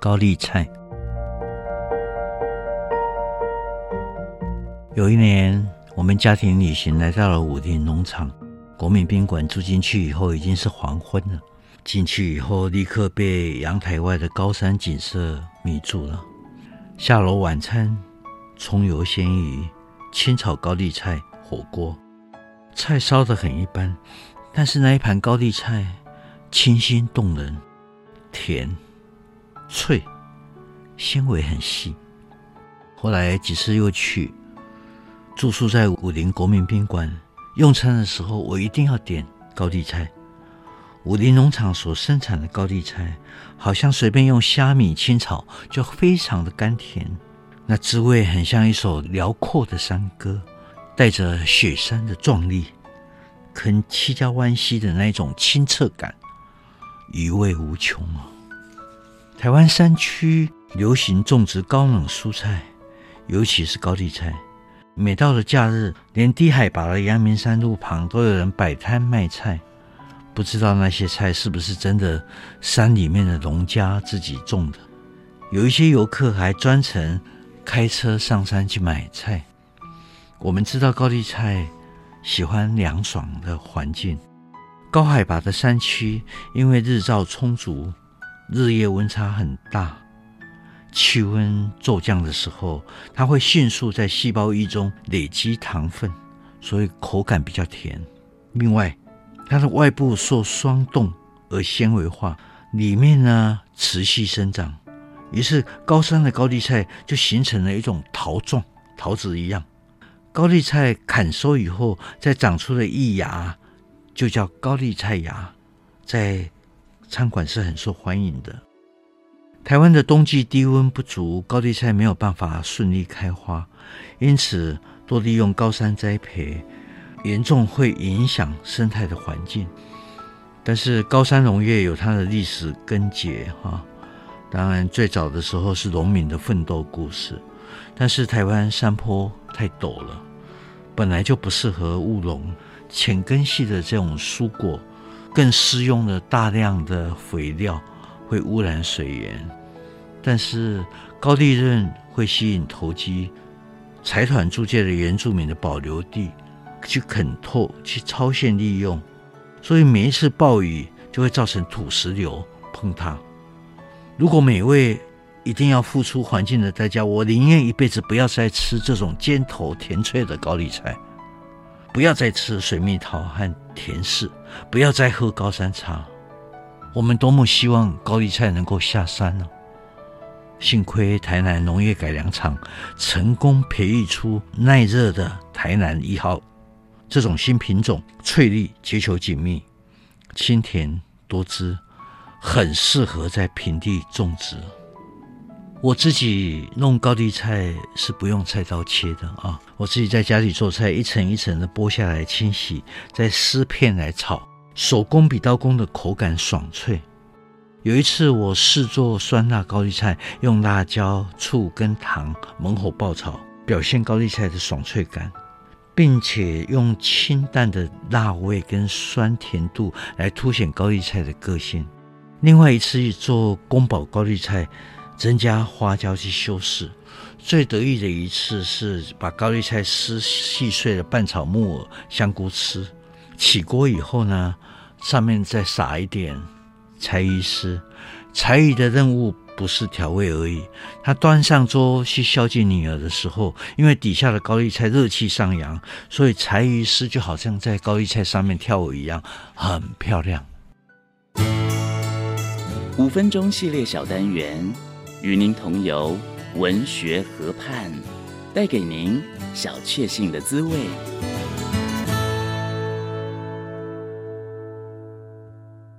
高丽菜。有一年，我们家庭旅行来到了武陵农场国民宾馆，住进去以后已经是黄昏了。进去以后，立刻被阳台外的高山景色迷住了。下楼晚餐，葱油鲜鱼、清炒高丽菜火锅，菜烧得很一般，但是那一盘高丽菜清新动人，甜。脆，纤维很细。后来几次又去住宿在武陵国民宾馆用餐的时候，我一定要点高丽菜。武陵农场所生产的高丽菜，好像随便用虾米清炒就非常的甘甜，那滋味很像一首辽阔的山歌，带着雪山的壮丽，跟七家湾溪的那种清澈感，余味无穷啊。台湾山区流行种植高冷蔬菜，尤其是高丽菜。每到了假日，连低海拔的阳明山路旁都有人摆摊卖菜。不知道那些菜是不是真的山里面的农家自己种的？有一些游客还专程开车上山去买菜。我们知道高丽菜喜欢凉爽的环境，高海拔的山区因为日照充足。日夜温差很大，气温骤降的时候，它会迅速在细胞液中累积糖分，所以口感比较甜。另外，它的外部受霜冻而纤维化，里面呢持续生长，于是高山的高丽菜就形成了一种桃状，桃子一样。高丽菜砍收以后，再长出的异芽就叫高丽菜芽，在。餐馆是很受欢迎的。台湾的冬季低温不足，高丽菜没有办法顺利开花，因此多利用高山栽培，严重会影响生态的环境。但是高山农业有它的历史根结哈，当然最早的时候是农民的奋斗故事。但是台湾山坡太陡了，本来就不适合务农，浅根系的这种蔬果。更施用了大量的肥料，会污染水源，但是高利润会吸引投机财团租借的原住民的保留地去垦透、去超限利用，所以每一次暴雨就会造成土石流崩塌。如果每位一定要付出环境的代价，我宁愿一辈子不要再吃这种尖头甜脆的高丽菜。不要再吃水蜜桃和甜柿，不要再喝高山茶。我们多么希望高丽菜能够下山呢？幸亏台南农业改良场成功培育出耐热的台南一号这种新品种，翠绿、结球紧密、清甜多汁，很适合在平地种植。我自己弄高丽菜是不用菜刀切的啊，我自己在家里做菜，一层一层的剥下来清洗，再撕片来炒，手工比刀工的口感爽脆。有一次我试做酸辣高丽菜，用辣椒、醋跟糖猛火爆炒，表现高丽菜的爽脆感，并且用清淡的辣味跟酸甜度来凸显高丽菜的个性。另外一次做宫保高丽菜。增加花椒去修饰，最得意的一次是把高丽菜撕细碎的拌炒木耳、香菇丝。起锅以后呢，上面再撒一点柴鱼丝。柴鱼的任务不是调味而已，他端上桌去孝敬女儿的时候，因为底下的高丽菜热气上扬，所以柴鱼丝就好像在高丽菜上面跳舞一样，很漂亮。五分钟系列小单元。与您同游文学河畔，带给您小确幸的滋味。